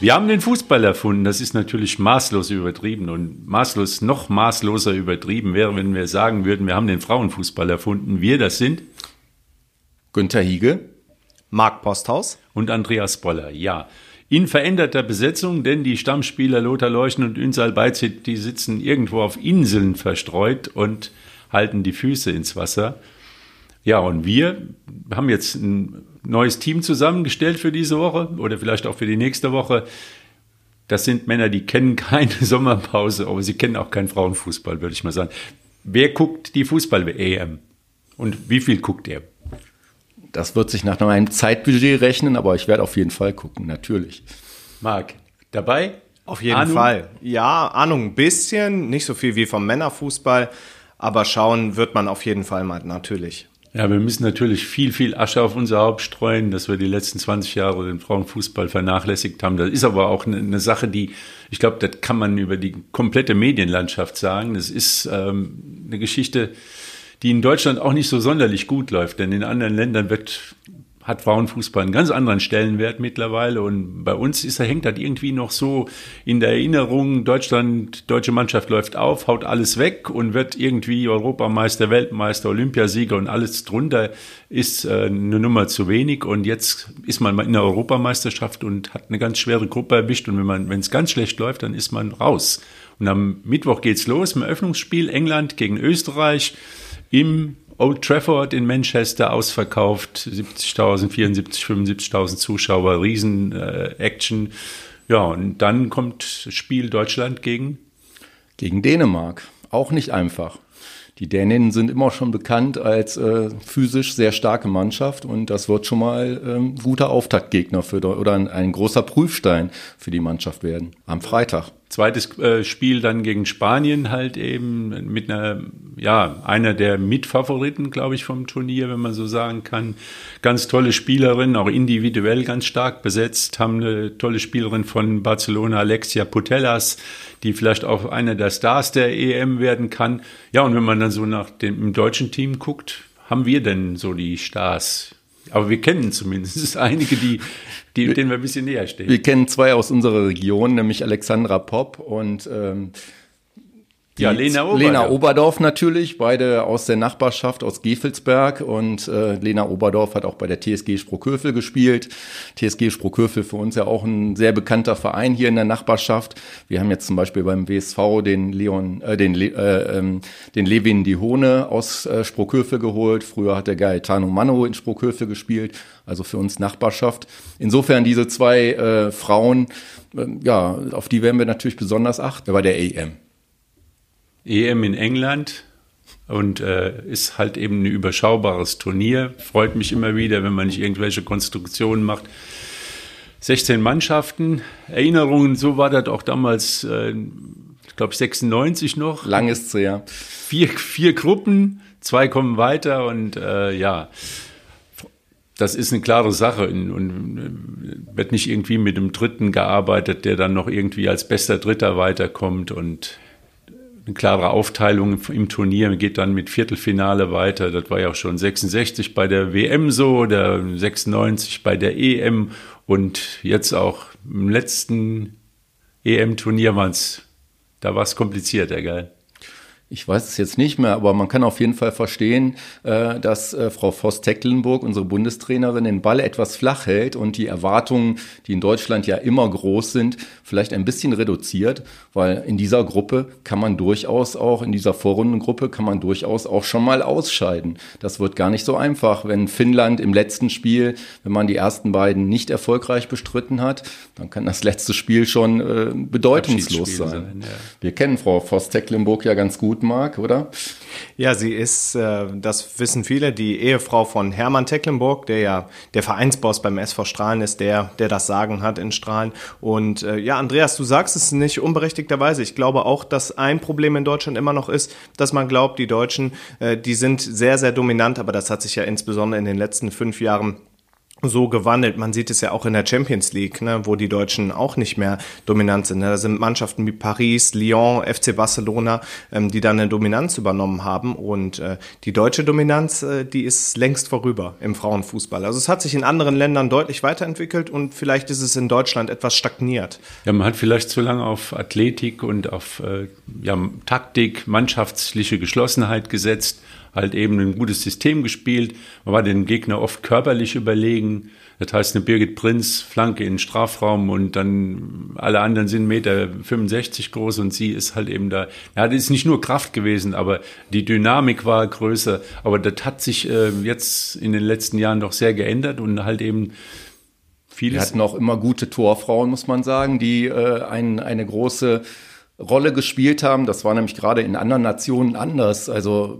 Wir haben den Fußball erfunden. Das ist natürlich maßlos übertrieben und maßlos noch maßloser übertrieben wäre, wenn wir sagen würden, wir haben den Frauenfußball erfunden. Wir, das sind Günther Hiege, Marc Posthaus und Andreas Boller. Ja, in veränderter Besetzung, denn die Stammspieler Lothar Leuchten und Ünsal Beizit, die sitzen irgendwo auf Inseln verstreut und halten die Füße ins Wasser. Ja, und wir haben jetzt ein neues Team zusammengestellt für diese Woche oder vielleicht auch für die nächste Woche. Das sind Männer, die kennen keine Sommerpause, aber sie kennen auch keinen Frauenfußball, würde ich mal sagen. Wer guckt die Fußball-EM? Und wie viel guckt er? Das wird sich nach einem Zeitbudget rechnen, aber ich werde auf jeden Fall gucken, natürlich. Marc, dabei? Auf jeden Ahnung? Fall. Ja, Ahnung ein bisschen, nicht so viel wie vom Männerfußball, aber schauen wird man auf jeden Fall mal, natürlich. Ja, wir müssen natürlich viel, viel Asche auf unser Haupt streuen, dass wir die letzten 20 Jahre den Frauenfußball vernachlässigt haben. Das ist aber auch eine, eine Sache, die, ich glaube, das kann man über die komplette Medienlandschaft sagen. Das ist ähm, eine Geschichte, die in Deutschland auch nicht so sonderlich gut läuft, denn in anderen Ländern wird hat Frauenfußball einen ganz anderen Stellenwert mittlerweile. Und bei uns ist, hängt das irgendwie noch so in der Erinnerung, Deutschland, deutsche Mannschaft läuft auf, haut alles weg und wird irgendwie Europameister, Weltmeister, Olympiasieger und alles drunter ist äh, eine Nummer zu wenig. Und jetzt ist man in der Europameisterschaft und hat eine ganz schwere Gruppe erwischt. Und wenn man, wenn es ganz schlecht läuft, dann ist man raus. Und am Mittwoch geht's los im Eröffnungsspiel England gegen Österreich im Old Trafford in Manchester ausverkauft, 70.000, 74, 75.000 Zuschauer, Riesen-Action. Äh, ja, und dann kommt Spiel Deutschland gegen? Gegen Dänemark. Auch nicht einfach. Die Däninnen sind immer schon bekannt als äh, physisch sehr starke Mannschaft und das wird schon mal ähm, guter Auftaktgegner für oder ein, ein großer Prüfstein für die Mannschaft werden am Freitag. Zweites äh, Spiel dann gegen Spanien halt eben mit einer, ja, einer der Mitfavoriten, glaube ich, vom Turnier, wenn man so sagen kann. Ganz tolle Spielerin, auch individuell ganz stark besetzt, haben eine tolle Spielerin von Barcelona, Alexia Putellas, die vielleicht auch einer der Stars der EM werden kann. Ja, und wenn man dann so nach dem deutschen Team guckt, haben wir denn so die Stars? Aber wir kennen zumindest einige, die, die, wir, denen wir ein bisschen näher stehen. Wir kennen zwei aus unserer Region, nämlich Alexandra Popp und ähm, ja, Lena Oberdorf. Lena Oberdorf natürlich, beide aus der Nachbarschaft aus Gefelsberg und äh, Lena Oberdorf hat auch bei der TSG Sprockhövel gespielt. TSG Sprockhövel für uns ja auch ein sehr bekannter Verein hier in der Nachbarschaft. Wir haben jetzt zum Beispiel beim WSV den Leon, äh, den, Le äh, ähm, den Levin Dihone aus äh, Sprockhövel geholt. Früher hat der Gaetano Mano in Sprockhövel gespielt, also für uns Nachbarschaft. Insofern diese zwei äh, Frauen, äh, ja, auf die werden wir natürlich besonders achten bei der EM. EM in England und äh, ist halt eben ein überschaubares Turnier. Freut mich immer wieder, wenn man nicht irgendwelche Konstruktionen macht. 16 Mannschaften. Erinnerungen, so war das auch damals, äh, ich glaube 96 noch. Lang ist es ja. Vier, vier Gruppen, zwei kommen weiter und äh, ja, das ist eine klare Sache und, und äh, wird nicht irgendwie mit dem Dritten gearbeitet, der dann noch irgendwie als bester Dritter weiterkommt und eine klare Aufteilung im Turnier, geht dann mit Viertelfinale weiter. Das war ja auch schon 66 bei der WM so, oder 96 bei der EM und jetzt auch im letzten EM-Turnier war es, da war es komplizierter, geil. Ich weiß es jetzt nicht mehr, aber man kann auf jeden Fall verstehen, äh, dass äh, Frau Voss-Tecklenburg, unsere Bundestrainerin, den Ball etwas flach hält und die Erwartungen, die in Deutschland ja immer groß sind, vielleicht ein bisschen reduziert, weil in dieser Gruppe kann man durchaus auch, in dieser Vorrundengruppe kann man durchaus auch schon mal ausscheiden. Das wird gar nicht so einfach, wenn Finnland im letzten Spiel, wenn man die ersten beiden nicht erfolgreich bestritten hat, dann kann das letzte Spiel schon äh, bedeutungslos sein. sein ja. Wir kennen Frau Voss-Tecklenburg ja ganz gut Marc, oder? Ja, sie ist, äh, das wissen viele, die Ehefrau von Hermann Tecklenburg, der ja der Vereinsboss beim SV Strahlen ist, der, der das Sagen hat in Strahlen. Und äh, ja, Andreas, du sagst es nicht unberechtigterweise. Ich glaube auch, dass ein Problem in Deutschland immer noch ist, dass man glaubt, die Deutschen, äh, die sind sehr, sehr dominant, aber das hat sich ja insbesondere in den letzten fünf Jahren so gewandelt. Man sieht es ja auch in der Champions League, ne, wo die Deutschen auch nicht mehr dominant sind. Ne. Da sind Mannschaften wie Paris, Lyon, FC Barcelona, ähm, die dann eine Dominanz übernommen haben. Und äh, die deutsche Dominanz, äh, die ist längst vorüber im Frauenfußball. Also es hat sich in anderen Ländern deutlich weiterentwickelt und vielleicht ist es in Deutschland etwas stagniert. Ja, man hat vielleicht zu lange auf Athletik und auf äh, ja, Taktik, mannschaftliche Geschlossenheit gesetzt halt eben ein gutes System gespielt. Man war den Gegner oft körperlich überlegen. Das heißt, eine Birgit Prinz, Flanke in den Strafraum und dann alle anderen sind Meter 65 groß und sie ist halt eben da. Ja, das ist nicht nur Kraft gewesen, aber die Dynamik war größer. Aber das hat sich äh, jetzt in den letzten Jahren doch sehr geändert und halt eben vieles. Wir hatten auch immer gute Torfrauen, muss man sagen, die äh, ein, eine große Rolle gespielt haben. Das war nämlich gerade in anderen Nationen anders. Also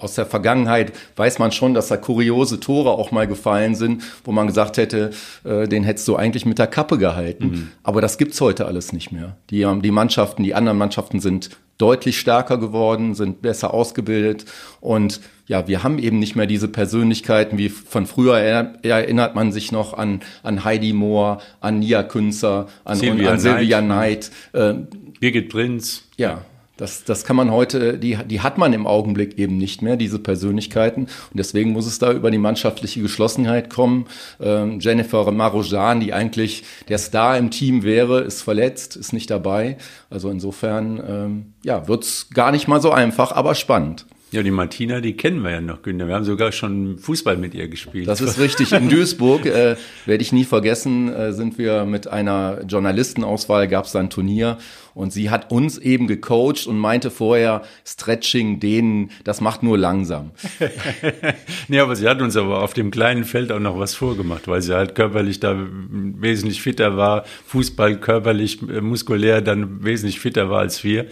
aus der Vergangenheit weiß man schon, dass da kuriose Tore auch mal gefallen sind, wo man gesagt hätte, äh, den hättest du eigentlich mit der Kappe gehalten. Mhm. Aber das gibt's heute alles nicht mehr. Die, die Mannschaften, die anderen Mannschaften sind deutlich stärker geworden, sind besser ausgebildet und ja, wir haben eben nicht mehr diese Persönlichkeiten wie von früher erinnert man sich noch an, an Heidi Mohr, an Nia Künzer, an Silvia, an Silvia Knight. Äh, Birgit Prinz. Ja, das, das kann man heute, die, die hat man im Augenblick eben nicht mehr, diese Persönlichkeiten. Und deswegen muss es da über die mannschaftliche Geschlossenheit kommen. Ähm, Jennifer Marojan, die eigentlich der Star im Team wäre, ist verletzt, ist nicht dabei. Also insofern, ähm, ja, wird's gar nicht mal so einfach, aber spannend. Ja, die Martina, die kennen wir ja noch, Günther. Wir haben sogar schon Fußball mit ihr gespielt. Das ist richtig. In Duisburg, äh, werde ich nie vergessen, äh, sind wir mit einer Journalistenauswahl, gab es da ein Turnier und sie hat uns eben gecoacht und meinte vorher, Stretching, Dehnen, das macht nur langsam. nee, aber sie hat uns aber auf dem kleinen Feld auch noch was vorgemacht, weil sie halt körperlich da wesentlich fitter war, Fußball körperlich, äh, muskulär dann wesentlich fitter war als wir.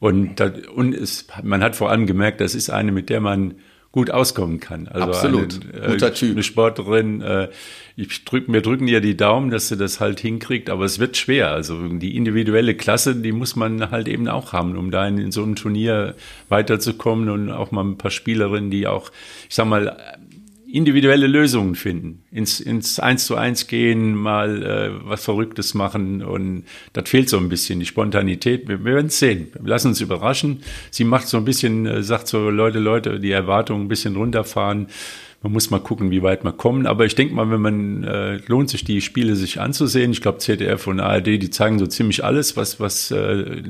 Und, das, und es, man hat vor allem gemerkt, das ist eine, mit der man gut auskommen kann. Also Absolut, eine, äh, guter Typ. Eine Sportlerin, äh, ich drück, wir drücken ihr die Daumen, dass sie das halt hinkriegt, aber es wird schwer. Also die individuelle Klasse, die muss man halt eben auch haben, um da in, in so einem Turnier weiterzukommen und auch mal ein paar Spielerinnen, die auch, ich sag mal, individuelle Lösungen finden, ins, ins Eins zu eins gehen, mal äh, was Verrücktes machen und das fehlt so ein bisschen, die Spontanität. Wir, wir werden es sehen. Wir lassen uns überraschen. Sie macht so ein bisschen, äh, sagt so, Leute, Leute, die Erwartungen ein bisschen runterfahren. Man muss mal gucken, wie weit man kommt. Aber ich denke mal, wenn man äh, lohnt sich die Spiele sich anzusehen. Ich glaube, ZDF und ARD, die zeigen so ziemlich alles, was was äh,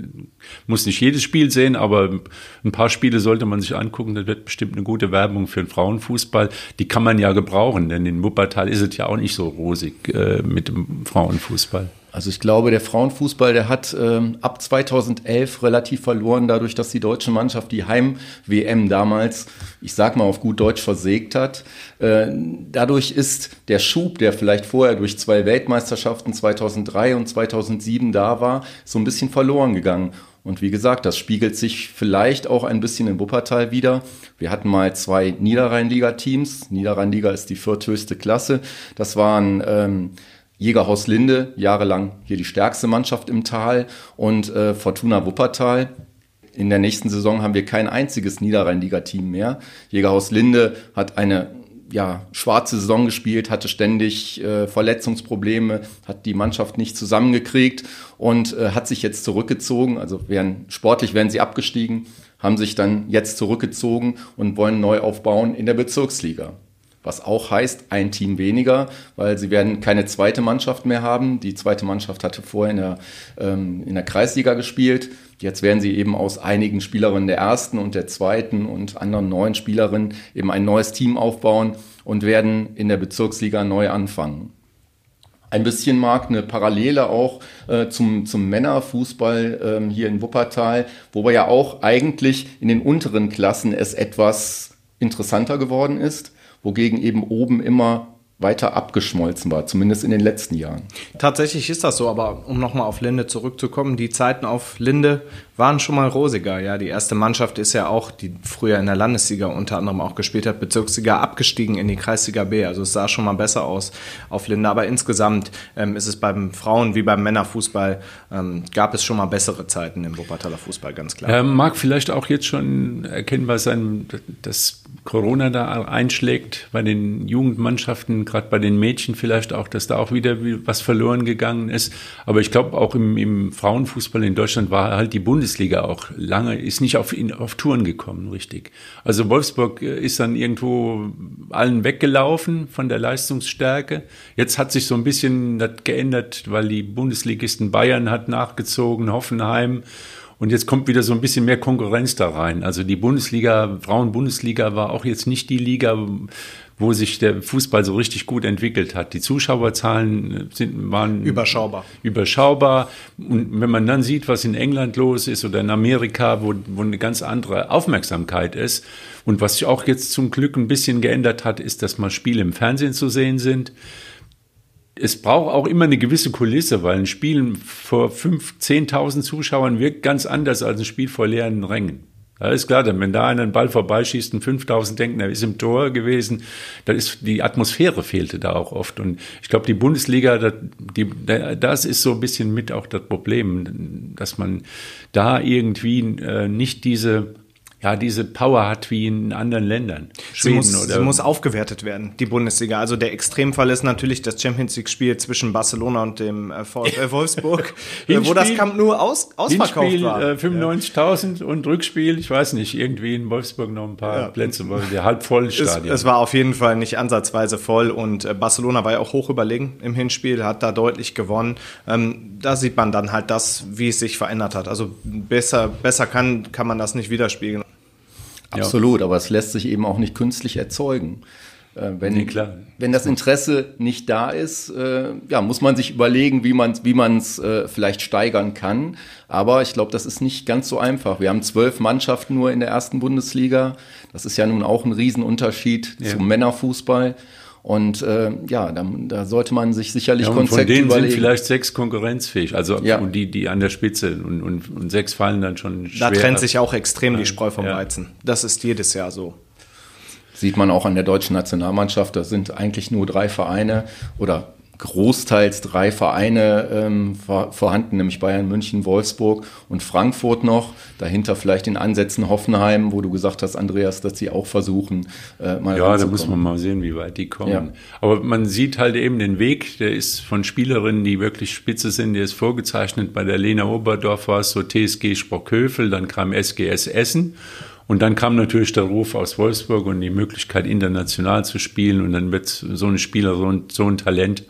muss nicht jedes Spiel sehen, aber ein paar Spiele sollte man sich angucken. Das wird bestimmt eine gute Werbung für den Frauenfußball. Die kann man ja gebrauchen, denn in Wuppertal ist es ja auch nicht so rosig äh, mit dem Frauenfußball. Also ich glaube, der Frauenfußball, der hat ähm, ab 2011 relativ verloren, dadurch, dass die deutsche Mannschaft die Heim-WM damals, ich sag mal auf gut Deutsch, versägt hat. Äh, dadurch ist der Schub, der vielleicht vorher durch zwei Weltmeisterschaften 2003 und 2007 da war, so ein bisschen verloren gegangen. Und wie gesagt, das spiegelt sich vielleicht auch ein bisschen in Wuppertal wieder. Wir hatten mal zwei Niederrhein-Liga-Teams. Niederrhein-Liga ist die vierthöchste Klasse. Das waren ähm, Jägerhaus Linde, jahrelang hier die stärkste Mannschaft im Tal und äh, Fortuna Wuppertal. In der nächsten Saison haben wir kein einziges Niederrhein-Liga-Team mehr. Jägerhaus Linde hat eine ja, schwarze Saison gespielt, hatte ständig äh, Verletzungsprobleme, hat die Mannschaft nicht zusammengekriegt und äh, hat sich jetzt zurückgezogen. Also wären, sportlich wären sie abgestiegen, haben sich dann jetzt zurückgezogen und wollen neu aufbauen in der Bezirksliga was auch heißt, ein Team weniger, weil sie werden keine zweite Mannschaft mehr haben. Die zweite Mannschaft hatte vorher in der, ähm, in der Kreisliga gespielt. Jetzt werden sie eben aus einigen Spielerinnen der ersten und der zweiten und anderen neuen Spielerinnen eben ein neues Team aufbauen und werden in der Bezirksliga neu anfangen. Ein bisschen mag eine Parallele auch äh, zum, zum Männerfußball ähm, hier in Wuppertal, wo wir ja auch eigentlich in den unteren Klassen es etwas interessanter geworden ist wogegen eben oben immer weiter abgeschmolzen war, zumindest in den letzten Jahren. Tatsächlich ist das so, aber um nochmal auf Linde zurückzukommen, die Zeiten auf Linde waren schon mal rosiger. Ja, die erste Mannschaft ist ja auch, die früher in der Landesliga unter anderem auch gespielt hat, Bezirksliga abgestiegen in die Kreisliga B. Also es sah schon mal besser aus auf Linde. Aber insgesamt ähm, ist es beim Frauen- wie beim Männerfußball, ähm, gab es schon mal bessere Zeiten im Wuppertaler Fußball, ganz klar. Ähm, mag vielleicht auch jetzt schon erkennbar sein, dass Corona da einschlägt bei den Jugendmannschaften und gerade bei den Mädchen vielleicht auch, dass da auch wieder was verloren gegangen ist. Aber ich glaube auch im, im, Frauenfußball in Deutschland war halt die Bundesliga auch lange, ist nicht auf, auf Touren gekommen, richtig. Also Wolfsburg äh, ist dann irgendwo allen weggelaufen von der Leistungsstärke. Jetzt hat sich so ein bisschen das geändert, weil die Bundesligisten Bayern hat nachgezogen, Hoffenheim. Und jetzt kommt wieder so ein bisschen mehr Konkurrenz da rein. Also die Bundesliga, Frauen-Bundesliga war auch jetzt nicht die Liga, wo sich der Fußball so richtig gut entwickelt hat. Die Zuschauerzahlen sind, waren überschaubar. Überschaubar. Und wenn man dann sieht, was in England los ist oder in Amerika, wo, wo eine ganz andere Aufmerksamkeit ist und was sich auch jetzt zum Glück ein bisschen geändert hat, ist, dass mal Spiele im Fernsehen zu sehen sind es braucht auch immer eine gewisse Kulisse, weil ein Spiel vor 5.000, 10.000 Zuschauern wirkt ganz anders als ein Spiel vor leeren Rängen. Da ist klar, wenn da einen Ball vorbeischießt und 5000 denken, er ist im Tor gewesen, dann ist die Atmosphäre fehlte da auch oft. Und ich glaube, die Bundesliga, das, die, das ist so ein bisschen mit auch das Problem, dass man da irgendwie äh, nicht diese ja, diese Power hat wie in anderen Ländern. Schweden sie muss, oder sie muss aufgewertet werden, die Bundesliga. Also der Extremfall ist natürlich das Champions League-Spiel zwischen Barcelona und dem äh, VfL Wolfsburg, äh, wo das Camp nur aus, ausverkauft Hinspiel, war. Äh, 95.000 ja. und Rückspiel, ich weiß nicht, irgendwie in Wolfsburg noch ein paar ja. Plätze, weil der halb voll Stadion. Es, es, war auf jeden Fall nicht ansatzweise voll und äh, Barcelona war ja auch hoch überlegen im Hinspiel, hat da deutlich gewonnen. Ähm, da sieht man dann halt das, wie es sich verändert hat. Also besser, besser kann, kann man das nicht widerspiegeln. Absolut, ja. aber es lässt sich eben auch nicht künstlich erzeugen. Äh, wenn, nee, wenn das Interesse nicht da ist, äh, ja, muss man sich überlegen, wie man wie man es äh, vielleicht steigern kann. Aber ich glaube, das ist nicht ganz so einfach. Wir haben zwölf Mannschaften nur in der ersten Bundesliga. Das ist ja nun auch ein Riesenunterschied ja. zum Männerfußball. Und äh, ja, da, da sollte man sich sicherlich ja, Konzepte von denen überlegen. sind vielleicht sechs konkurrenzfähig, also ja. und die, die an der Spitze und, und, und sechs fallen dann schon schwer. Da trennt sich auch extrem die Spreu vom ja. Weizen. Das ist jedes Jahr so. Sieht man auch an der deutschen Nationalmannschaft, da sind eigentlich nur drei Vereine oder großteils drei Vereine ähm, vorhanden, nämlich Bayern, München, Wolfsburg und Frankfurt noch. Dahinter vielleicht in Ansätzen Hoffenheim, wo du gesagt hast, Andreas, dass sie auch versuchen, äh, mal Ja, da muss man mal sehen, wie weit die kommen. Ja. Aber man sieht halt eben den Weg, der ist von Spielerinnen, die wirklich spitze sind, der ist vorgezeichnet. Bei der Lena Oberdorf war es so TSG Sprockhövel, dann kam SGS Essen. Und dann kam natürlich der Ruf aus Wolfsburg und die Möglichkeit, international zu spielen. Und dann wird so ein Spieler, so ein, so ein Talent,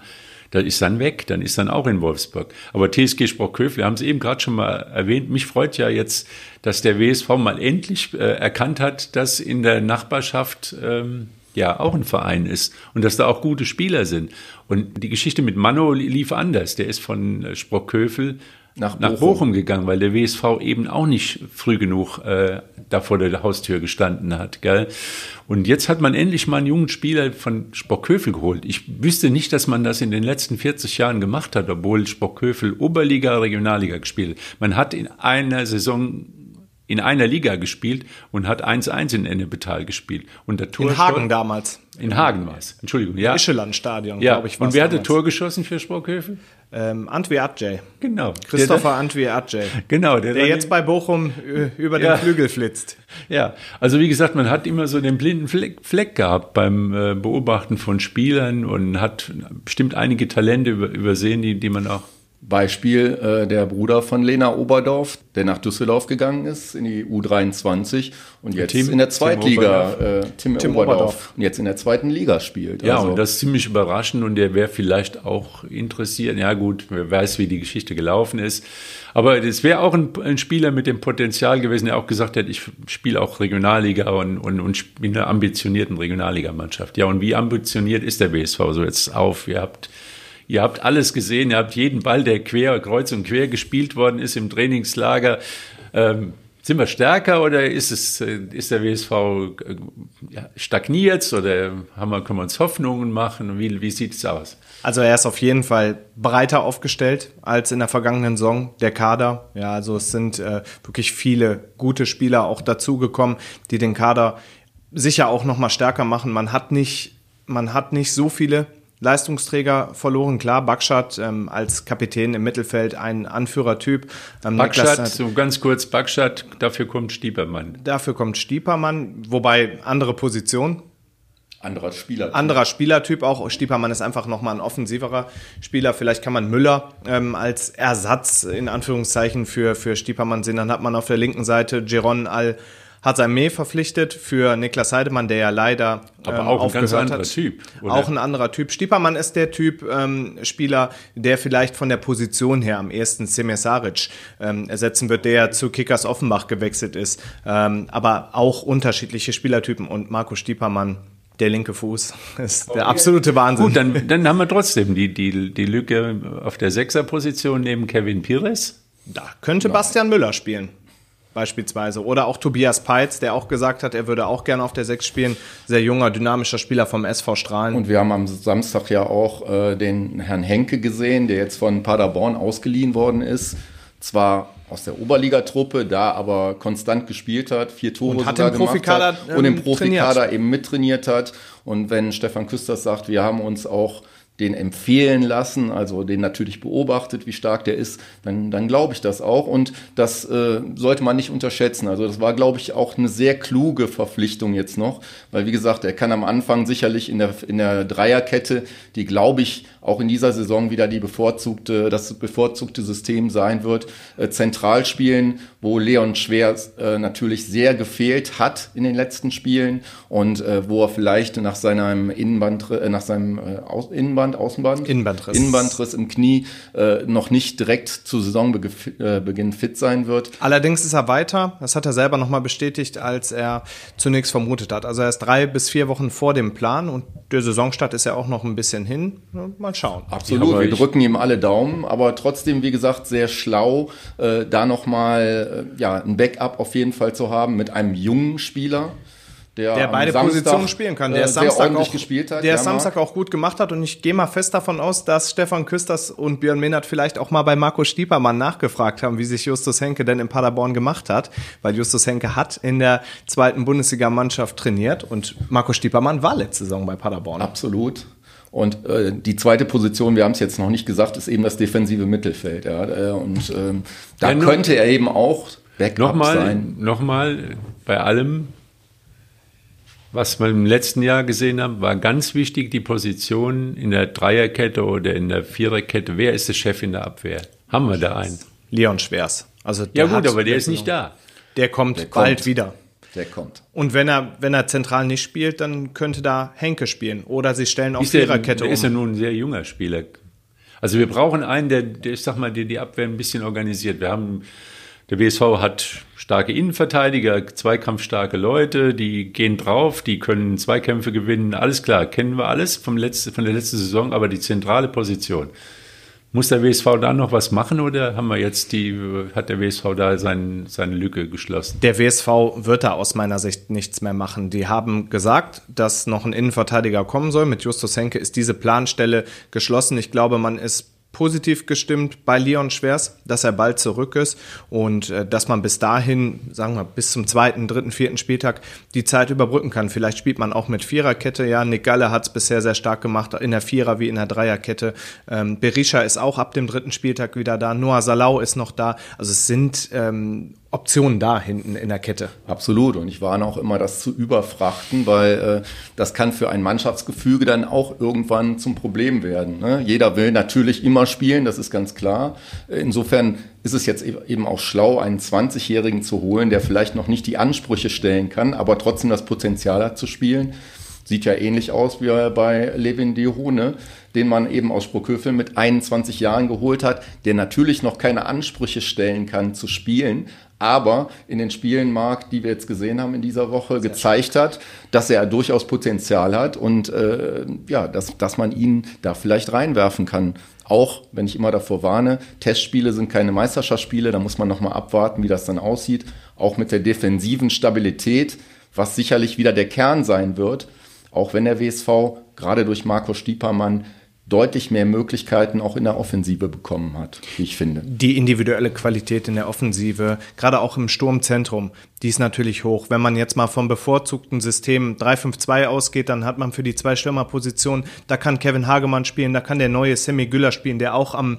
da ist dann weg, dann ist dann auch in Wolfsburg. Aber TSG Sprockhövel, wir haben es eben gerade schon mal erwähnt, mich freut ja jetzt, dass der WSV mal endlich äh, erkannt hat, dass in der Nachbarschaft ähm, ja auch ein Verein ist und dass da auch gute Spieler sind. Und die Geschichte mit Mano lief anders. Der ist von äh, Sprockhövel nach Bochum. nach Bochum gegangen, weil der WSV eben auch nicht früh genug äh, da vor der Haustür gestanden hat. Gell? Und jetzt hat man endlich mal einen jungen Spieler von Spockhövel geholt. Ich wüsste nicht, dass man das in den letzten 40 Jahren gemacht hat, obwohl Spockhövel Oberliga, Regionalliga gespielt. Man hat in einer Saison in einer Liga gespielt und hat 1-1 in Ennepetal gespielt. Und der Tor in Hagen damals. In Hagen war es. Entschuldigung, ja. Ischeland-Stadion, ja. glaube ich. Und wer hat das Tor geschossen für Sprockhövel? Ähm, Antwi Adjay. Genau. Christopher der, Antwi Adjay. Genau. Der, der jetzt bei Bochum über den ja. Flügel flitzt. Ja, also wie gesagt, man hat immer so den blinden Fleck, Fleck gehabt beim äh, Beobachten von Spielern und hat bestimmt einige Talente übersehen, die, die man auch Beispiel äh, der Bruder von Lena Oberdorf, der nach Düsseldorf gegangen ist in die U23 und jetzt Tim, in der Zweitliga Tim, äh, Tim, Tim Oberdorf, Oberdorf, und jetzt in der zweiten Liga spielt. Ja, also. und das ist ziemlich überraschend und der wäre vielleicht auch interessiert. Ja gut, wer weiß, wie die Geschichte gelaufen ist. Aber es wäre auch ein, ein, Spieler mit dem Potenzial gewesen, der auch gesagt hat, ich spiele auch Regionalliga und, und, und bin einer ambitionierten Regionalligamannschaft. Ja, und wie ambitioniert ist der BSV so jetzt auf? Ihr habt Ihr habt alles gesehen, ihr habt jeden Ball, der quer, kreuz und quer gespielt worden ist im Trainingslager. Ähm, sind wir stärker oder ist es, äh, ist der WSV äh, ja, stagniert oder haben wir, können wir uns Hoffnungen machen? Wie, wie sieht es aus? Also er ist auf jeden Fall breiter aufgestellt als in der vergangenen Saison. Der Kader, ja, also es sind äh, wirklich viele gute Spieler auch dazugekommen, die den Kader sicher auch noch mal stärker machen. Man hat nicht, man hat nicht so viele Leistungsträger verloren. Klar, Bakschat ähm, als Kapitän im Mittelfeld ein Anführertyp. Ähm, Bakschat, so ganz kurz, Bakschat, dafür kommt Stiepermann. Dafür kommt Stiepermann, wobei andere Position. anderer Spielertyp. Anderer Spielertyp auch. Stiepermann ist einfach nochmal ein offensiverer Spieler. Vielleicht kann man Müller ähm, als Ersatz in Anführungszeichen für, für Stiepermann sehen. Dann hat man auf der linken Seite Geron Al Hazameh verpflichtet für Niklas Heidemann, der ja leider aber ähm, auch ein ganz anderer hat. Typ. Oder? Auch ein anderer Typ. Stiepermann ist der Typ ähm, Spieler, der vielleicht von der Position her am ehesten Semir Saric ähm, ersetzen wird, der zu Kickers Offenbach gewechselt ist. Ähm, aber auch unterschiedliche Spielertypen und Marco Stiepermann der linke Fuß ist okay. der absolute Wahnsinn. Gut, dann, dann haben wir trotzdem die, die, die Lücke auf der Sechserposition neben Kevin Pires. Da könnte Nein. Bastian Müller spielen beispielsweise. Oder auch Tobias Peitz, der auch gesagt hat, er würde auch gerne auf der Sechs spielen. Sehr junger, dynamischer Spieler vom SV Strahlen. Und wir haben am Samstag ja auch äh, den Herrn Henke gesehen, der jetzt von Paderborn ausgeliehen worden ist. Zwar aus der Oberligatruppe, da aber konstant gespielt hat, vier Tore und hat sogar gemacht hat ähm, und im Profikader eben mittrainiert hat. Und wenn Stefan Küsters sagt, wir haben uns auch den empfehlen lassen, also den natürlich beobachtet, wie stark der ist, dann, dann glaube ich das auch. Und das äh, sollte man nicht unterschätzen. Also das war, glaube ich, auch eine sehr kluge Verpflichtung jetzt noch, weil wie gesagt, er kann am Anfang sicherlich in der, in der Dreierkette, die glaube ich auch in dieser Saison wieder die bevorzugte, das bevorzugte System sein wird, äh, zentral spielen, wo Leon Schwer äh, natürlich sehr gefehlt hat in den letzten Spielen und äh, wo er vielleicht nach seinem Innenband, äh, nach seinem Innenband, Außenband, Innenbandriss, Innenbandriss im Knie noch nicht direkt zu Saisonbeginn fit sein wird. Allerdings ist er weiter, das hat er selber nochmal bestätigt, als er zunächst vermutet hat. Also er ist drei bis vier Wochen vor dem Plan und der Saisonstart ist ja auch noch ein bisschen hin. Mal schauen. Absolut, wir drücken ihm alle Daumen, aber trotzdem, wie gesagt, sehr schlau, äh, da nochmal äh, ja, ein Backup auf jeden Fall zu haben mit einem jungen Spieler. Der, der beide Samstag, Positionen spielen kann, der äh, Samstag auch, gespielt hat. Der Samstag auch gut gemacht hat und ich gehe mal fest davon aus, dass Stefan Küsters und Björn Mehnert vielleicht auch mal bei Marco Stiepermann nachgefragt haben, wie sich Justus Henke denn in Paderborn gemacht hat, weil Justus Henke hat in der zweiten Bundesliga-Mannschaft trainiert und Marco Stiepermann war letzte Saison bei Paderborn. Absolut. Und äh, die zweite Position, wir haben es jetzt noch nicht gesagt, ist eben das defensive Mittelfeld. Ja. Äh, und ähm, da ja, könnte er eben auch Backup nochmal, sein. Nochmal bei allem, was wir im letzten Jahr gesehen haben, war ganz wichtig die Position in der Dreierkette oder in der Viererkette. Wer ist der Chef in der Abwehr? Haben wir da einen? Leon Schwers. Also ja gut, aber der ist nicht da. Der kommt der bald kommt. wieder. Der kommt. Und wenn er, wenn er zentral nicht spielt, dann könnte da Henke spielen. Oder sie stellen auf Viererkette um. ist ja nun ein sehr junger Spieler. Also wir brauchen einen, der, der ich sag mal, der die Abwehr ein bisschen organisiert. Wir haben, der WSV hat starke Innenverteidiger, zweikampfstarke Leute, die gehen drauf, die können Zweikämpfe gewinnen. Alles klar, kennen wir alles vom letzte, von der letzten Saison, aber die zentrale Position muss der WSV da noch was machen oder haben wir jetzt die, hat der WSV da sein, seine Lücke geschlossen? Der WSV wird da aus meiner Sicht nichts mehr machen. Die haben gesagt, dass noch ein Innenverteidiger kommen soll. Mit Justus Henke ist diese Planstelle geschlossen. Ich glaube, man ist positiv gestimmt bei Leon Schwers, dass er bald zurück ist und äh, dass man bis dahin, sagen wir, bis zum zweiten, dritten, vierten Spieltag die Zeit überbrücken kann. Vielleicht spielt man auch mit Viererkette. Ja, Nick Galle hat es bisher sehr stark gemacht, in der Vierer wie in der Dreierkette. Ähm, Berisha ist auch ab dem dritten Spieltag wieder da. Noah Salau ist noch da. Also es sind ähm, Optionen da hinten in der Kette. Absolut. Und ich warne auch immer, das zu überfrachten, weil äh, das kann für ein Mannschaftsgefüge dann auch irgendwann zum Problem werden. Ne? Jeder will natürlich immer spielen, das ist ganz klar. Insofern ist es jetzt e-, eben auch schlau, einen 20-Jährigen zu holen, der vielleicht noch nicht die Ansprüche stellen kann, aber trotzdem das Potenzial hat zu spielen. Sieht ja ähnlich aus wie bei Levin Dihune, den man eben aus Sprockhövel mit 21 Jahren geholt hat, der natürlich noch keine Ansprüche stellen kann zu spielen, aber in den Spielen, Marc, die wir jetzt gesehen haben in dieser Woche, Sehr gezeigt schön. hat, dass er durchaus Potenzial hat und äh, ja, dass, dass man ihn da vielleicht reinwerfen kann. Auch wenn ich immer davor warne, Testspiele sind keine Meisterschaftsspiele, da muss man nochmal abwarten, wie das dann aussieht. Auch mit der defensiven Stabilität, was sicherlich wieder der Kern sein wird, auch wenn der WSV gerade durch Marco Stiepermann deutlich mehr Möglichkeiten auch in der Offensive bekommen hat, wie ich finde. Die individuelle Qualität in der Offensive, gerade auch im Sturmzentrum, die ist natürlich hoch. Wenn man jetzt mal vom bevorzugten System 3-5-2 ausgeht, dann hat man für die zwei Stürmerpositionen, da kann Kevin Hagemann spielen, da kann der neue Semi Güller spielen, der auch am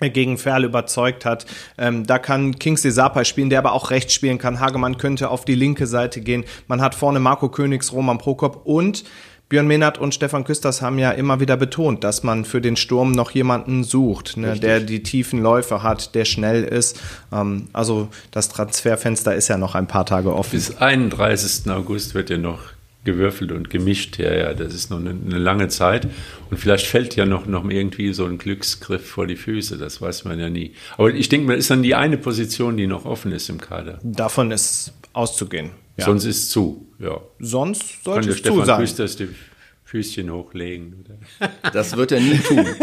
gegen Ferl überzeugt hat. Ähm, da kann Kingsley Sapa spielen, der aber auch rechts spielen kann. Hagemann könnte auf die linke Seite gehen. Man hat vorne Marco Königs, Roman Prokop und Björn Mehnert und Stefan Küsters haben ja immer wieder betont, dass man für den Sturm noch jemanden sucht, ne, der die tiefen Läufe hat, der schnell ist. Ähm, also das Transferfenster ist ja noch ein paar Tage offen. Bis 31. August wird ja noch gewürfelt und gemischt. Ja, ja, das ist noch eine, eine, lange Zeit. Und vielleicht fällt ja noch, noch irgendwie so ein Glücksgriff vor die Füße. Das weiß man ja nie. Aber ich denke, das ist dann die eine Position, die noch offen ist im Kader. Davon ist auszugehen. Ja. Sonst ist zu, ja. Sonst sollte es zu sein. Küsters die Füßchen hochlegen. Das wird er nie tun.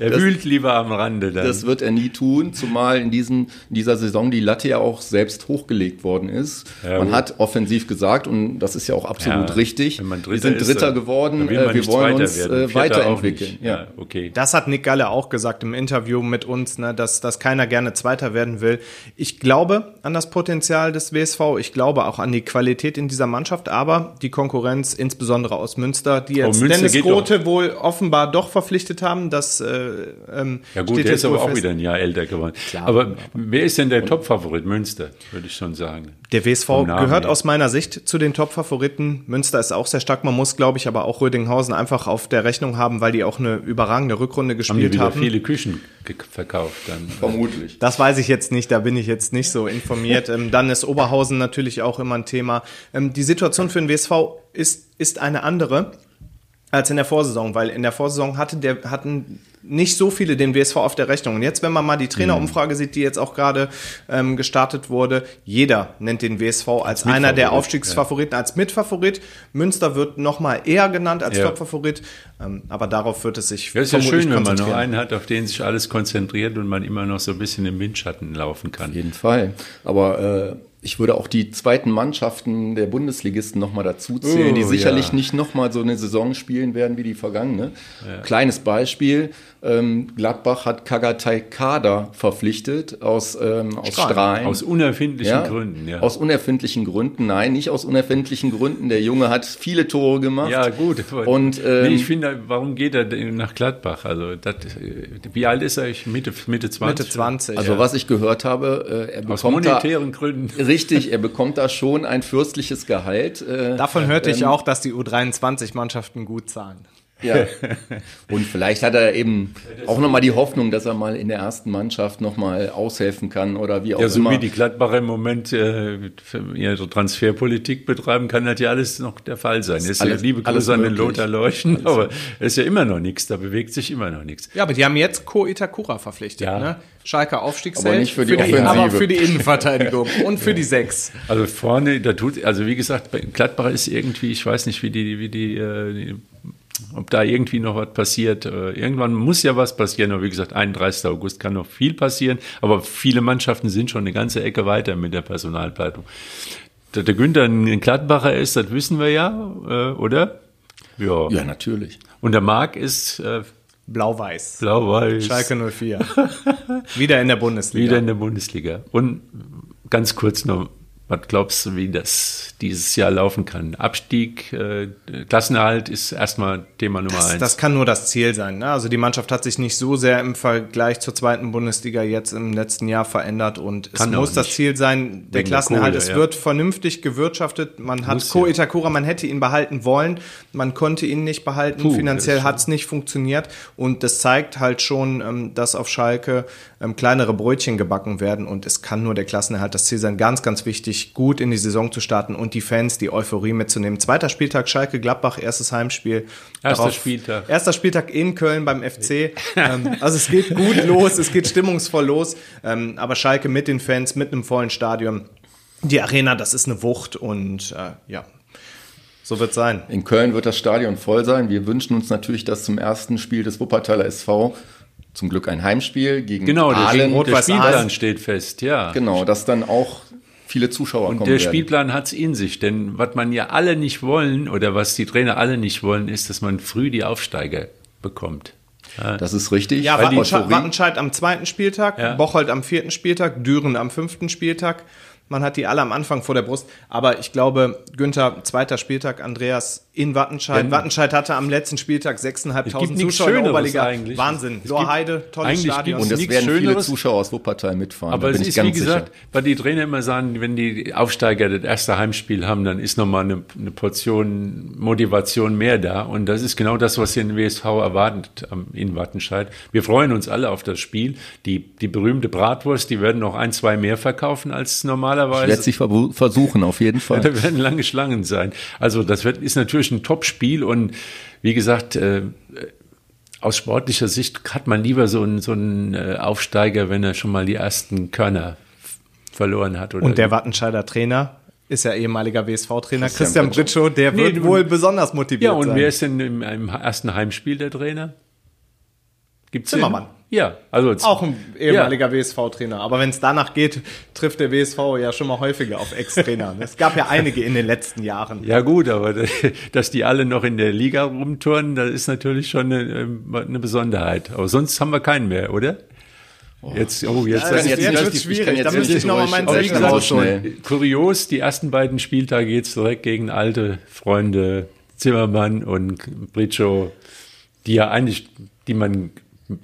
er das, wühlt lieber am Rande. Dann. Das wird er nie tun, zumal in, diesen, in dieser Saison die Latte ja auch selbst hochgelegt worden ist. Ja, man gut. hat offensiv gesagt, und das ist ja auch absolut ja, richtig, wir sind Dritter ist, geworden, äh, wir wollen uns äh, weiterentwickeln. Ja. okay. Das hat Nick Galle auch gesagt im Interview mit uns, ne, dass, dass keiner gerne Zweiter werden will. Ich glaube an das Potenzial des WSV, ich glaube auch an die Qualität in dieser Mannschaft, aber die Konkurrenz in insbesondere aus Münster, die jetzt oh, Dennis Grote wohl offenbar doch verpflichtet haben. Das, äh, ähm, ja gut, der ist aber auch wieder ein Jahr älter geworden. Klar, aber wer ist denn der Top-Favorit? Münster, würde ich schon sagen. Der WSV gehört her. aus meiner Sicht zu den Top-Favoriten. Münster ist auch sehr stark. Man muss, glaube ich, aber auch Rödinghausen einfach auf der Rechnung haben, weil die auch eine überragende Rückrunde gespielt haben. haben. viele Küchen verkauft dann. Vermutlich. Das weiß ich jetzt nicht, da bin ich jetzt nicht so informiert. ähm, dann ist Oberhausen natürlich auch immer ein Thema. Ähm, die Situation für den WSV ist, ist eine andere als in der Vorsaison, weil in der Vorsaison hatte der, hatten nicht so viele den WSV auf der Rechnung. Und jetzt, wenn man mal die Trainerumfrage sieht, die jetzt auch gerade ähm, gestartet wurde, jeder nennt den WSV als, als einer der Aufstiegsfavoriten, ja. als Mitfavorit. Münster wird noch mal eher genannt als ja. Topfavorit, ähm, aber darauf wird es sich ja, ist ja schön, wenn man noch einen hat, auf den sich alles konzentriert und man immer noch so ein bisschen im Windschatten laufen kann. Auf jeden Fall. Aber äh ich würde auch die zweiten Mannschaften der Bundesligisten nochmal dazu zählen, oh, die sicherlich ja. nicht nochmal so eine Saison spielen werden wie die vergangene. Ja. Kleines Beispiel, ähm, Gladbach hat Kagatai Kader verpflichtet aus, ähm, aus Strahlen. Aus unerfindlichen ja, Gründen, ja. Aus unerfindlichen Gründen, nein, nicht aus unerfindlichen Gründen. Der Junge hat viele Tore gemacht. Ja, gut. Und, ähm, nee, ich finde, warum geht er nach Gladbach? Also, das, wie alt ist er? Mitte, Mitte 20? Mitte 20. Also, was ich gehört habe, äh, er bekommt aus monetären da, Gründen. Richtig, er bekommt da schon ein fürstliches Gehalt. Äh, Davon hörte ähm, ich auch, dass die U23-Mannschaften gut zahlen. Ja. Und vielleicht hat er eben auch nochmal die Hoffnung, dass er mal in der ersten Mannschaft nochmal aushelfen kann oder wie auch immer. Ja, so immer. wie die Gladbacher im Moment äh, ihre Transferpolitik betreiben, kann das ja alles noch der Fall sein. Ist alles, ja liebe Grüße an den Lothar Leuchten, aber es ist ja immer noch nichts, da bewegt sich immer noch nichts. Ja, aber die haben jetzt Ko Itakura verpflichtet, ja. ne? Schalke Aufstiegsheld. Aber nicht für die, für die Aber für die Innenverteidigung und für die Sechs. Also vorne, da tut, also wie gesagt, Gladbach ist irgendwie, ich weiß nicht, wie die, wie die, äh, die ob da irgendwie noch was passiert. Äh, irgendwann muss ja was passieren, aber wie gesagt, 31. August kann noch viel passieren, aber viele Mannschaften sind schon eine ganze Ecke weiter mit der Personalplanung. Der, der Günther ein Gladbacher ist, das wissen wir ja, äh, oder? Ja. Ja, natürlich. Und der Marc ist äh, Blau-Weiß. Blau-Weiß. Schalke 04. Wieder in der Bundesliga. Wieder in der Bundesliga. Und ganz kurz noch, was glaubst du, wie das dieses Jahr laufen kann? Abstieg, äh, Klassenerhalt ist erstmal Thema Nummer das, eins. Das kann nur das Ziel sein. Ne? Also die Mannschaft hat sich nicht so sehr im Vergleich zur zweiten Bundesliga jetzt im letzten Jahr verändert und kann es muss das Ziel sein, der Wegen Klassenerhalt. Der Kohle, es ja. wird vernünftig gewirtschaftet. Man hat Ko Itakura, man hätte ihn behalten wollen, man konnte ihn nicht behalten. Puh, Finanziell hat es nicht funktioniert und das zeigt halt schon, ähm, dass auf Schalke ähm, kleinere Brötchen gebacken werden und es kann nur der Klassenerhalt das Ziel sein. Ganz, ganz wichtig, gut in die Saison zu starten und die Fans, die Euphorie mitzunehmen. Zweiter Spieltag Schalke Gladbach, erstes Heimspiel. Erster Darauf, Spieltag. Erster Spieltag in Köln beim FC. ähm, also es geht gut los, es geht stimmungsvoll los, ähm, aber Schalke mit den Fans, mit einem vollen Stadion. Die Arena, das ist eine Wucht und äh, ja, so wird es sein. In Köln wird das Stadion voll sein. Wir wünschen uns natürlich, dass zum ersten Spiel des Wuppertaler SV zum Glück ein Heimspiel gegen genau, Aalen. Genau, der Spielplan steht fest, ja. Genau, dass dann auch viele Zuschauer und kommen Und der werden. Spielplan hat es in sich, denn was man ja alle nicht wollen oder was die Trainer alle nicht wollen, ist, dass man früh die Aufsteiger bekommt. Ja. Das ist richtig. Ja, Wattenscheid, Wattenscheid am zweiten Spieltag, ja. Bocholt am vierten Spieltag, Düren am fünften Spieltag. Man hat die alle am Anfang vor der Brust. Aber ich glaube, Günther, zweiter Spieltag, Andreas, in Wattenscheid. Ja, Wattenscheid hatte am letzten Spieltag 6.500 Zuschauer in der Oberliga. Eigentlich. Wahnsinn. Lorheide, tolles Stadion. Und es werden Schöneres. viele Zuschauer aus Wuppertal mitfahren. Aber es ist, wie gesagt, sicher. weil die Trainer immer sagen, wenn die Aufsteiger das erste Heimspiel haben, dann ist nochmal eine, eine Portion Motivation mehr da. Und das ist genau das, was den WSV erwartet in Wattenscheid. Wir freuen uns alle auf das Spiel. Die, die berühmte Bratwurst, die werden noch ein, zwei mehr verkaufen als normalerweise. Ich werde sich versuchen, auf jeden Fall. Da werden lange Schlangen sein. Also das wird, ist natürlich natürlich ein Top-Spiel und wie gesagt, äh, aus sportlicher Sicht hat man lieber so einen, so einen äh, Aufsteiger, wenn er schon mal die ersten Körner verloren hat. und der Wattenscheider Trainer ist ja ehemaliger WSV-Trainer Christian, Christian Britschow, der nee, wird wohl besonders motiviert sein. Ja, und sein. wer ist denn im, im ersten Heimspiel der Trainer? Gibt's Zimmermann. Den? Ja, also auch ein ehemaliger ja. WSV-Trainer. Aber wenn es danach geht, trifft der WSV ja schon mal häufiger auf Ex-Trainer. es gab ja einige in den letzten Jahren. Ja gut, aber dass die alle noch in der Liga rumturnen, das ist natürlich schon eine, ähm, eine Besonderheit. Aber sonst haben wir keinen mehr, oder? Oh. Jetzt, oh, jetzt, ja, jetzt, jetzt, jetzt wird es schwierig. Da müsste ich nochmal meinen Zettel rausholen. Kurios, die ersten beiden Spieltage geht's direkt gegen alte Freunde Zimmermann und Britschow, die ja eigentlich, die man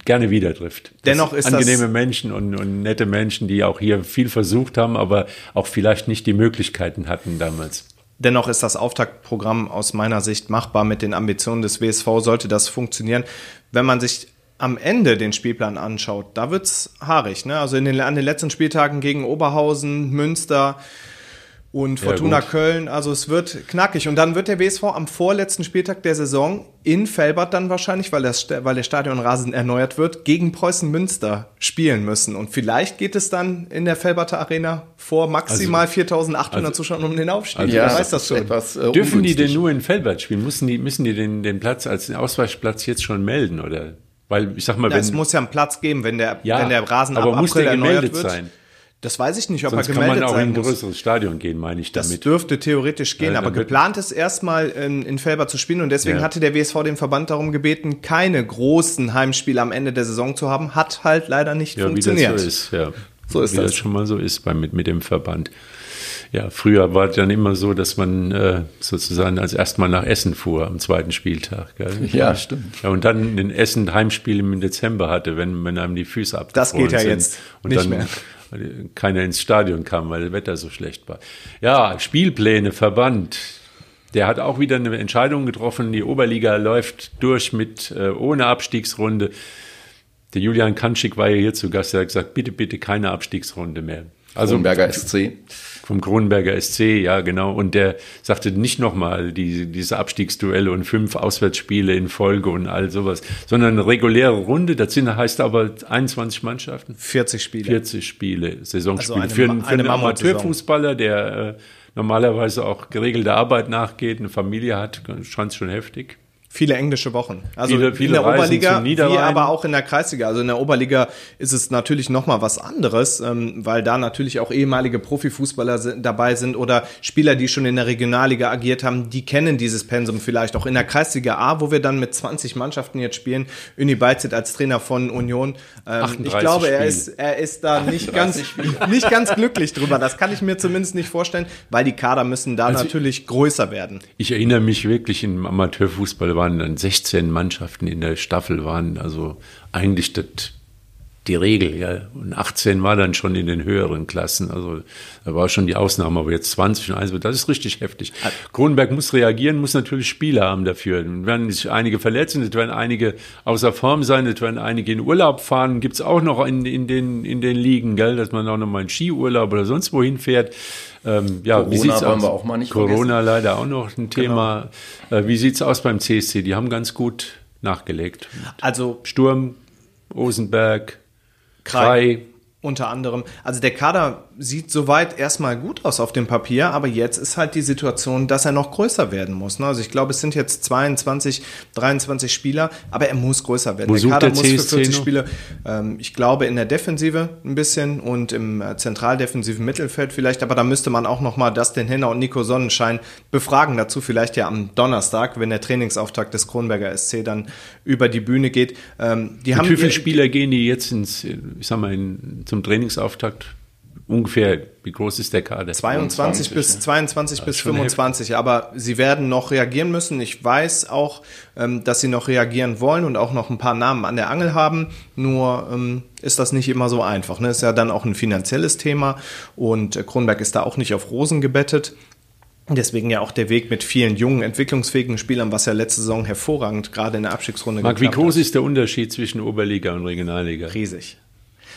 gerne wieder trifft. Dennoch ist angenehme das Menschen und, und, nette Menschen, die auch hier viel versucht haben, aber auch vielleicht nicht die Möglichkeiten hatten damals. Dennoch ist das Auftaktprogramm aus meiner Sicht machbar mit den Ambitionen des WSV, sollte das funktionieren. Wenn man sich am Ende den Spielplan anschaut, da wird's haarig. Ne? Also in den, an den letzten Spieltagen gegen Oberhausen, Münster, und Fortuna ja, Köln. Also es wird knackig. Und dann wird der WSV am vorletzten Spieltag der Saison in Felbert dann wahrscheinlich, weil, das, weil der Stadionrasen erneuert wird, gegen Preußen Münster spielen müssen. Und vielleicht geht es dann in der Felberter Arena vor maximal also, 4800 also, Zuschauern um den Aufstieg. Also ja, weiß das schon. Etwas, äh, Dürfen die denn nur in Felbert spielen? Müssen die, müssen die den, den Platz als Ausweichplatz jetzt schon melden? Oder? Weil ich sag mal, wenn. Es muss ja einen Platz geben, wenn der, ja, wenn der Rasen aber ab muss April der gemeldet wird. sein? Das weiß ich nicht, ob Sonst er gemeldet kann man auch in ein größeres Stadion gehen, meine ich damit. Das dürfte theoretisch gehen, ja, aber geplant ist erstmal in, in Felber zu spielen und deswegen ja. hatte der WSV den Verband darum gebeten, keine großen Heimspiele am Ende der Saison zu haben. Hat halt leider nicht ja, funktioniert. Wie das so ist, ja. So ist wie das. das schon mal so ist bei, mit, mit dem Verband. Ja, früher war es dann immer so, dass man äh, sozusagen als erstmal nach Essen fuhr am zweiten Spieltag. Gell? Ja, stimmt. Ja, und dann ein Essen Heimspiel im Dezember hatte, wenn, wenn einem die Füße abgefroren Das geht ja sind. jetzt und nicht dann, mehr keiner ins Stadion kam, weil das Wetter so schlecht war. Ja, Spielpläne, Verband. Der hat auch wieder eine Entscheidung getroffen. Die Oberliga läuft durch mit äh, ohne Abstiegsrunde. Der Julian Kanschik war ja hier zu Gast. Er hat gesagt, bitte, bitte keine Abstiegsrunde mehr. Also Kronberger SC. Vom Kronberger SC, ja, genau. Und der sagte nicht nochmal die, diese Abstiegsduelle und fünf Auswärtsspiele in Folge und all sowas, sondern eine reguläre Runde. Das sind, heißt aber 21 Mannschaften. 40 Spiele. 40 Spiele, Saisonspiele. Also eine, für, für einen Amateurfußballer, der äh, normalerweise auch geregelte Arbeit nachgeht, eine Familie hat, scheint es schon heftig. Viele englische Wochen. Also viele, viele in der Reisen Oberliga, wie aber auch in der Kreisliga. Also in der Oberliga ist es natürlich nochmal was anderes, ähm, weil da natürlich auch ehemalige Profifußballer dabei sind oder Spieler, die schon in der Regionalliga agiert haben, die kennen dieses Pensum vielleicht auch in der Kreisliga A, wo wir dann mit 20 Mannschaften jetzt spielen. Uni Beizet als Trainer von Union. Ähm, ich glaube, er ist, er ist da nicht ganz, nicht ganz glücklich drüber. Das kann ich mir zumindest nicht vorstellen, weil die Kader müssen da also natürlich größer werden. Ich erinnere mich wirklich im Amateurfußball war waren dann 16 Mannschaften in der Staffel, waren also eigentlich das, die Regel. Ja. Und 18 war dann schon in den höheren Klassen. Also da war schon die Ausnahme, aber jetzt 20 und 1, das ist richtig heftig. Kronenberg muss reagieren, muss natürlich Spieler haben dafür. Dann werden sich einige verletzen, es werden einige außer Form sein, es werden einige in Urlaub fahren. Gibt es auch noch in, in, den, in den Ligen, gell, dass man auch noch mal in Skiurlaub oder sonst wohin fährt. Ähm, ja, Corona wie sieht's aus? wir auch mal nicht Corona vergessen. leider auch noch ein Thema. Genau. Äh, wie sieht's aus beim CSC? Die haben ganz gut nachgelegt. Also Sturm, Osenberg, Krei. Unter anderem. Also der Kader sieht soweit erstmal gut aus auf dem Papier, aber jetzt ist halt die Situation, dass er noch größer werden muss. Ne? Also ich glaube, es sind jetzt 22, 23 Spieler, aber er muss größer werden. Wo der Kader der muss für 40 Spiele, ähm, ich glaube, in der Defensive ein bisschen und im äh, zentraldefensiven Mittelfeld vielleicht, aber da müsste man auch nochmal Dustin Henner und Nico Sonnenschein befragen. Dazu vielleicht ja am Donnerstag, wenn der Trainingsauftakt des Kronberger SC dann über die Bühne geht. Ähm, die Mit haben wie viele Spieler gehen die jetzt ins, ich sag mal, in, zum Trainingsauftakt ungefähr, wie groß ist der Kader? 22 bis, 22 bis 25, heftig. aber sie werden noch reagieren müssen. Ich weiß auch, ähm, dass sie noch reagieren wollen und auch noch ein paar Namen an der Angel haben. Nur ähm, ist das nicht immer so einfach. Ne? Ist ja dann auch ein finanzielles Thema und äh, Kronberg ist da auch nicht auf Rosen gebettet. Deswegen ja auch der Weg mit vielen jungen, entwicklungsfähigen Spielern, was ja letzte Saison hervorragend gerade in der Abstiegsrunde Marc, wie groß ist der Unterschied zwischen Oberliga und Regionalliga? Riesig.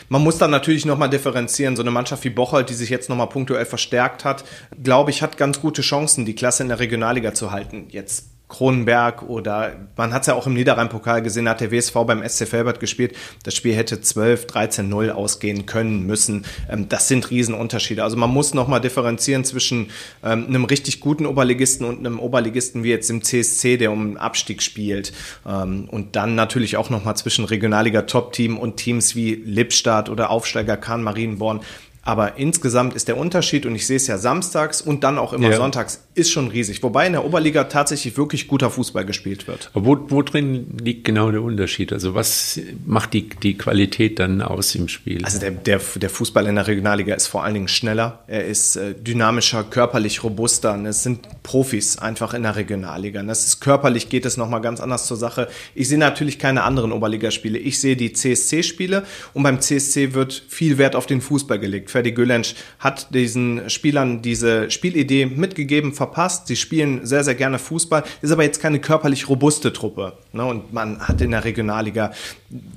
Man muss dann natürlich nochmal differenzieren. So eine Mannschaft wie Bocholt, die sich jetzt nochmal punktuell verstärkt hat, glaube ich, hat ganz gute Chancen, die Klasse in der Regionalliga zu halten. Jetzt Kronenberg oder man hat es ja auch im Niederrhein-Pokal gesehen, hat der WSV beim SC Felbert gespielt. Das Spiel hätte 12, 13, 0 ausgehen können, müssen. Ähm, das sind Riesenunterschiede. Also man muss nochmal differenzieren zwischen ähm, einem richtig guten Oberligisten und einem Oberligisten wie jetzt im CSC, der um Abstieg spielt. Ähm, und dann natürlich auch nochmal zwischen Regionalliga-Top-Team und Teams wie Lippstadt oder Aufsteiger Kahn Marienborn. Aber insgesamt ist der Unterschied, und ich sehe es ja samstags und dann auch immer ja. sonntags, ist schon riesig. Wobei in der Oberliga tatsächlich wirklich guter Fußball gespielt wird. Aber wo, wo drin liegt genau der Unterschied? Also was macht die, die Qualität dann aus im Spiel? Also der, der, der Fußball in der Regionalliga ist vor allen Dingen schneller. Er ist äh, dynamischer, körperlich robuster. Und es sind Profis einfach in der Regionalliga. Und das ist körperlich geht es nochmal ganz anders zur Sache. Ich sehe natürlich keine anderen Oberligaspiele. Ich sehe die CSC-Spiele und beim CSC wird viel Wert auf den Fußball gelegt. Ferdi Gülensch hat diesen Spielern diese Spielidee mitgegeben, verpasst. Sie spielen sehr, sehr gerne Fußball, ist aber jetzt keine körperlich robuste Truppe. Ne? Und man hat in der Regionalliga,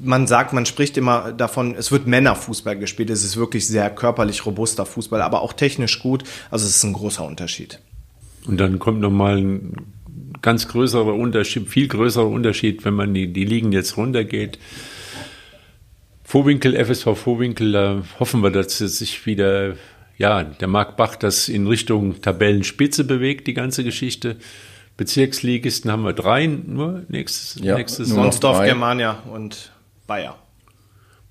man sagt, man spricht immer davon, es wird Männerfußball gespielt. Es ist wirklich sehr körperlich robuster Fußball, aber auch technisch gut. Also es ist ein großer Unterschied. Und dann kommt nochmal ein ganz größerer Unterschied, viel größerer Unterschied, wenn man die, die Ligen jetzt runtergeht. Vorwinkel, FSV Vorwinkel, da hoffen wir, dass es sich wieder, ja, der Marc Bach das in Richtung Tabellenspitze bewegt, die ganze Geschichte. Bezirksligisten haben wir drei nur nächstes, ja, nächstes Sonsdorf, Germania und Bayer.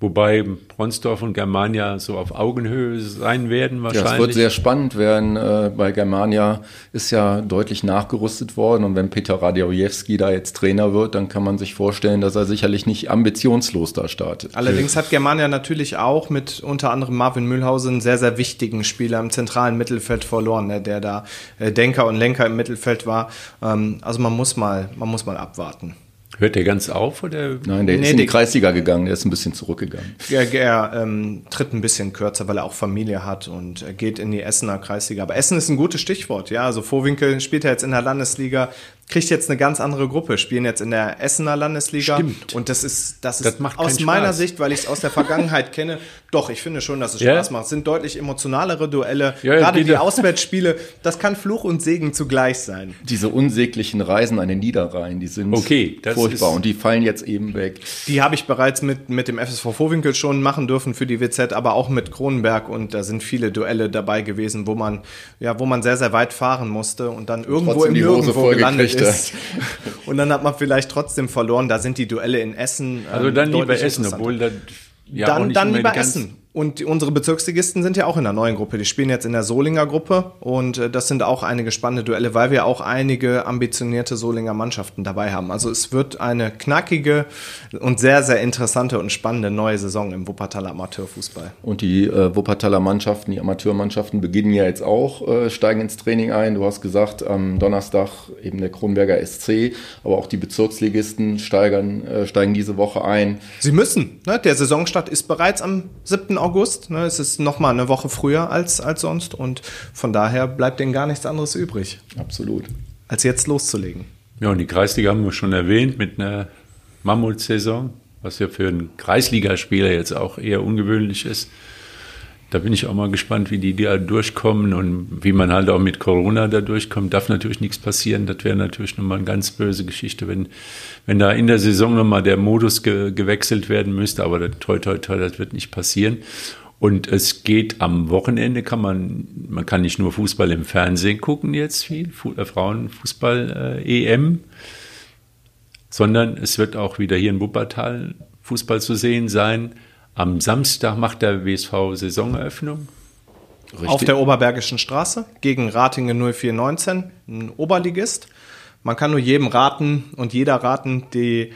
Wobei Bronsdorf und Germania so auf Augenhöhe sein werden wahrscheinlich. Ja, es wird sehr spannend werden. Äh, bei Germania ist ja deutlich nachgerüstet worden und wenn Peter Radjewski da jetzt Trainer wird, dann kann man sich vorstellen, dass er sicherlich nicht ambitionslos da startet. Allerdings hat Germania natürlich auch mit unter anderem Marvin Mühlhausen einen sehr, sehr wichtigen Spieler im zentralen Mittelfeld verloren, ne, der da äh, Denker und Lenker im Mittelfeld war. Ähm, also man muss mal, man muss mal abwarten. Hört der ganz auf? Oder? Nein, der nee, ist in die Kreisliga gegangen, der ist ein bisschen zurückgegangen. Er, er ähm, tritt ein bisschen kürzer, weil er auch Familie hat und er geht in die Essener Kreisliga. Aber Essen ist ein gutes Stichwort, ja. Also Vorwinkel spielt er jetzt in der Landesliga, kriegt jetzt eine ganz andere Gruppe, spielen jetzt in der Essener Landesliga. Stimmt. Und das ist, das, das ist aus meiner Sicht, weil ich es aus der Vergangenheit kenne, doch, ich finde schon, dass es ja? Spaß macht. Es sind deutlich emotionalere Duelle. Ja, Gerade die Auswärtsspiele, das kann Fluch und Segen zugleich sein. Diese unsäglichen Reisen an den Niederrhein, die sind okay, furchtbar und die fallen jetzt eben weg. Die habe ich bereits mit, mit dem FSV Vorwinkel schon machen dürfen für die WZ, aber auch mit Kronenberg und da sind viele Duelle dabei gewesen, wo man, ja, wo man sehr, sehr weit fahren musste und dann irgendwo im Nirgendwo gelandet ist. und dann hat man vielleicht trotzdem verloren. Da sind die Duelle in Essen. Also dann ähm, lieber Essen, obwohl da ja, dann, dann lieber Essen. Und unsere Bezirksligisten sind ja auch in der neuen Gruppe. Die spielen jetzt in der Solinger Gruppe und äh, das sind auch einige spannende Duelle, weil wir auch einige ambitionierte Solinger Mannschaften dabei haben. Also es wird eine knackige und sehr, sehr interessante und spannende neue Saison im Wuppertaler Amateurfußball. Und die äh, Wuppertaler Mannschaften, die Amateurmannschaften beginnen ja jetzt auch, äh, steigen ins Training ein. Du hast gesagt, am Donnerstag eben der Kronberger SC, aber auch die Bezirksligisten steigern, äh, steigen diese Woche ein. Sie müssen. Ne? Der Saisonstart ist bereits am 7. August. Ne? Es ist noch mal eine Woche früher als, als sonst und von daher bleibt denen gar nichts anderes übrig. Absolut. Als jetzt loszulegen. Ja, und die Kreisliga haben wir schon erwähnt mit einer Mammutsaison, was ja für einen Kreisligaspieler jetzt auch eher ungewöhnlich ist. Da bin ich auch mal gespannt, wie die da durchkommen und wie man halt auch mit Corona da durchkommt. Darf natürlich nichts passieren. Das wäre natürlich nochmal eine ganz böse Geschichte, wenn, wenn da in der Saison nochmal der Modus ge gewechselt werden müsste. Aber toi, toi, toi, das wird nicht passieren. Und es geht am Wochenende, kann man, man kann nicht nur Fußball im Fernsehen gucken jetzt viel, äh, Frauenfußball-EM, äh, sondern es wird auch wieder hier in Wuppertal Fußball zu sehen sein. Am Samstag macht der WSV Saisoneröffnung. Richtig. Auf der Oberbergischen Straße gegen Ratingen 0419, ein Oberligist. Man kann nur jedem raten und jeder raten, die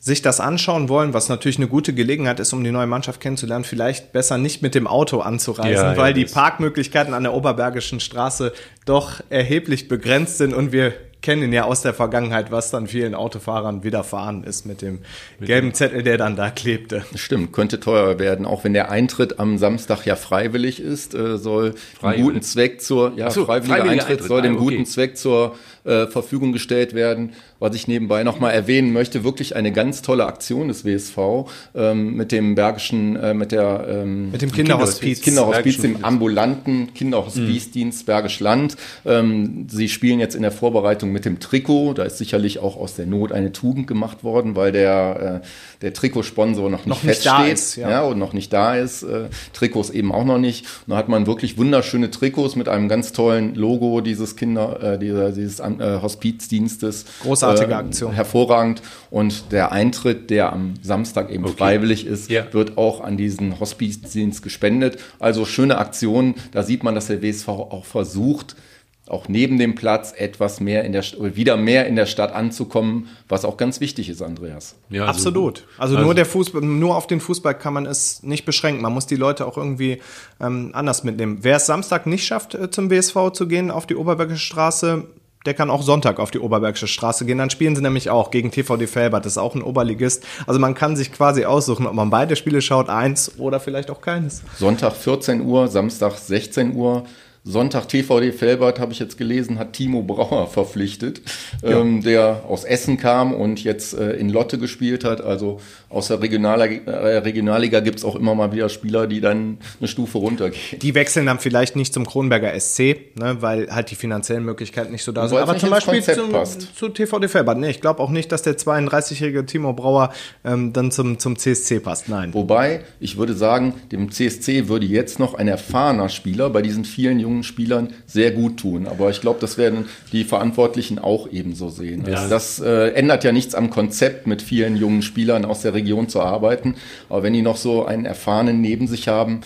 sich das anschauen wollen, was natürlich eine gute Gelegenheit ist, um die neue Mannschaft kennenzulernen, vielleicht besser nicht mit dem Auto anzureisen, ja, weil ja, die Parkmöglichkeiten an der Oberbergischen Straße doch erheblich begrenzt sind und wir kennen ja aus der Vergangenheit, was dann vielen Autofahrern widerfahren ist mit dem mit gelben Zettel, der dann da klebte. Stimmt, könnte teuer werden, auch wenn der Eintritt am Samstag ja freiwillig ist, äh, soll freiwillig. guten Zweck zur, ja, so, freiwilliger, freiwilliger Eintritt, Eintritt, soll dem ah, okay. guten Zweck zur äh, Verfügung gestellt werden. Was ich nebenbei nochmal erwähnen möchte, wirklich eine ganz tolle Aktion des WSV ähm, mit dem Bergischen, äh, mit der ähm, mit dem Kinderhospiz, Kinderhospiz, dem ambulanten Kinderhospizdienst mhm. Bergisch Land. Ähm, sie spielen jetzt in der Vorbereitung mit dem Trikot. Da ist sicherlich auch aus der Not eine Tugend gemacht worden, weil der, äh, der Trikotsponsor noch nicht, noch nicht feststeht ist, ja. ja. und noch nicht da ist. Äh, Trikots eben auch noch nicht. Und da hat man wirklich wunderschöne Trikots mit einem ganz tollen Logo dieses Kinder, äh, dieser, dieses äh, Hospizdienstes. Großartige äh, Aktion. Hervorragend. Und der Eintritt, der am Samstag eben okay. freiwillig ist, ja. wird auch an diesen Hospizdienst gespendet. Also schöne Aktion. Da sieht man, dass der WSV auch versucht, auch neben dem Platz etwas mehr in der wieder mehr in der Stadt anzukommen, was auch ganz wichtig ist, Andreas. Ja, also, absolut. Also, also, nur der Fußball, nur auf den Fußball kann man es nicht beschränken. Man muss die Leute auch irgendwie ähm, anders mitnehmen. Wer es Samstag nicht schafft, äh, zum WSV zu gehen auf die Oberbergische Straße, der kann auch Sonntag auf die Oberbergische Straße gehen. Dann spielen sie nämlich auch gegen TVD Felbert. Das ist auch ein Oberligist. Also man kann sich quasi aussuchen, ob man beide Spiele schaut, eins oder vielleicht auch keines. Sonntag 14 Uhr, Samstag 16 Uhr. Sonntag TVD Felbert, habe ich jetzt gelesen, hat Timo Brauer verpflichtet, ja. ähm, der aus Essen kam und jetzt äh, in Lotte gespielt hat. Also aus der Regionalliga, äh, Regionalliga gibt es auch immer mal wieder Spieler, die dann eine Stufe runtergehen. Die wechseln dann vielleicht nicht zum Kronberger SC, ne, weil halt die finanziellen Möglichkeiten nicht so da sind. Aber zum Beispiel zum, zu TVD Felbert. Nee, ich glaube auch nicht, dass der 32-jährige Timo Brauer ähm, dann zum, zum CSC passt. Nein. Wobei, ich würde sagen, dem CSC würde jetzt noch ein erfahrener Spieler bei diesen vielen jungen jungen Spielern sehr gut tun. Aber ich glaube, das werden die Verantwortlichen auch ebenso sehen. Ja. Das äh, ändert ja nichts am Konzept, mit vielen jungen Spielern aus der Region zu arbeiten. Aber wenn die noch so einen Erfahrenen neben sich haben,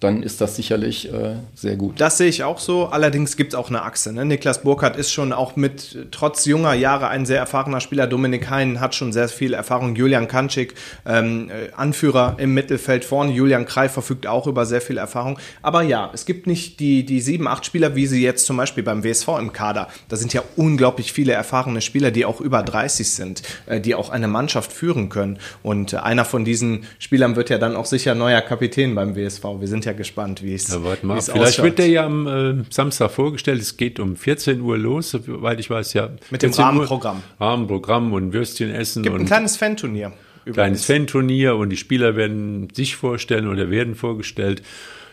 dann ist das sicherlich äh, sehr gut. Das sehe ich auch so. Allerdings gibt es auch eine Achse. Ne? Niklas Burkhardt ist schon auch mit, trotz junger Jahre, ein sehr erfahrener Spieler. Dominik Hein hat schon sehr viel Erfahrung. Julian Kanczyk, ähm, äh, Anführer im Mittelfeld vorne. Julian Krei verfügt auch über sehr viel Erfahrung. Aber ja, es gibt nicht die, die sieben, acht Spieler, wie sie jetzt zum Beispiel beim WSV im Kader. Da sind ja unglaublich viele erfahrene Spieler, die auch über 30 sind, äh, die auch eine Mannschaft führen können. Und äh, einer von diesen Spielern wird ja dann auch sicher neuer Kapitän beim WSV. Wir sind ja gespannt, wie es ja, Vielleicht wird der ja am äh, Samstag vorgestellt. Es geht um 14 Uhr los, soweit ich weiß, ja. Mit dem Rahmenprogramm. Uhr, Rahmenprogramm und Würstchen essen. Gibt und ein kleines Fan-Turnier. Kleines Fan-Turnier und die Spieler werden sich vorstellen oder werden vorgestellt.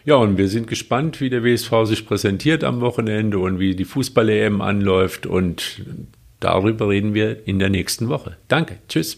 Ja, und wir sind gespannt, wie der WSV sich präsentiert am Wochenende und wie die Fußball-EM anläuft. Und darüber reden wir in der nächsten Woche. Danke. Tschüss.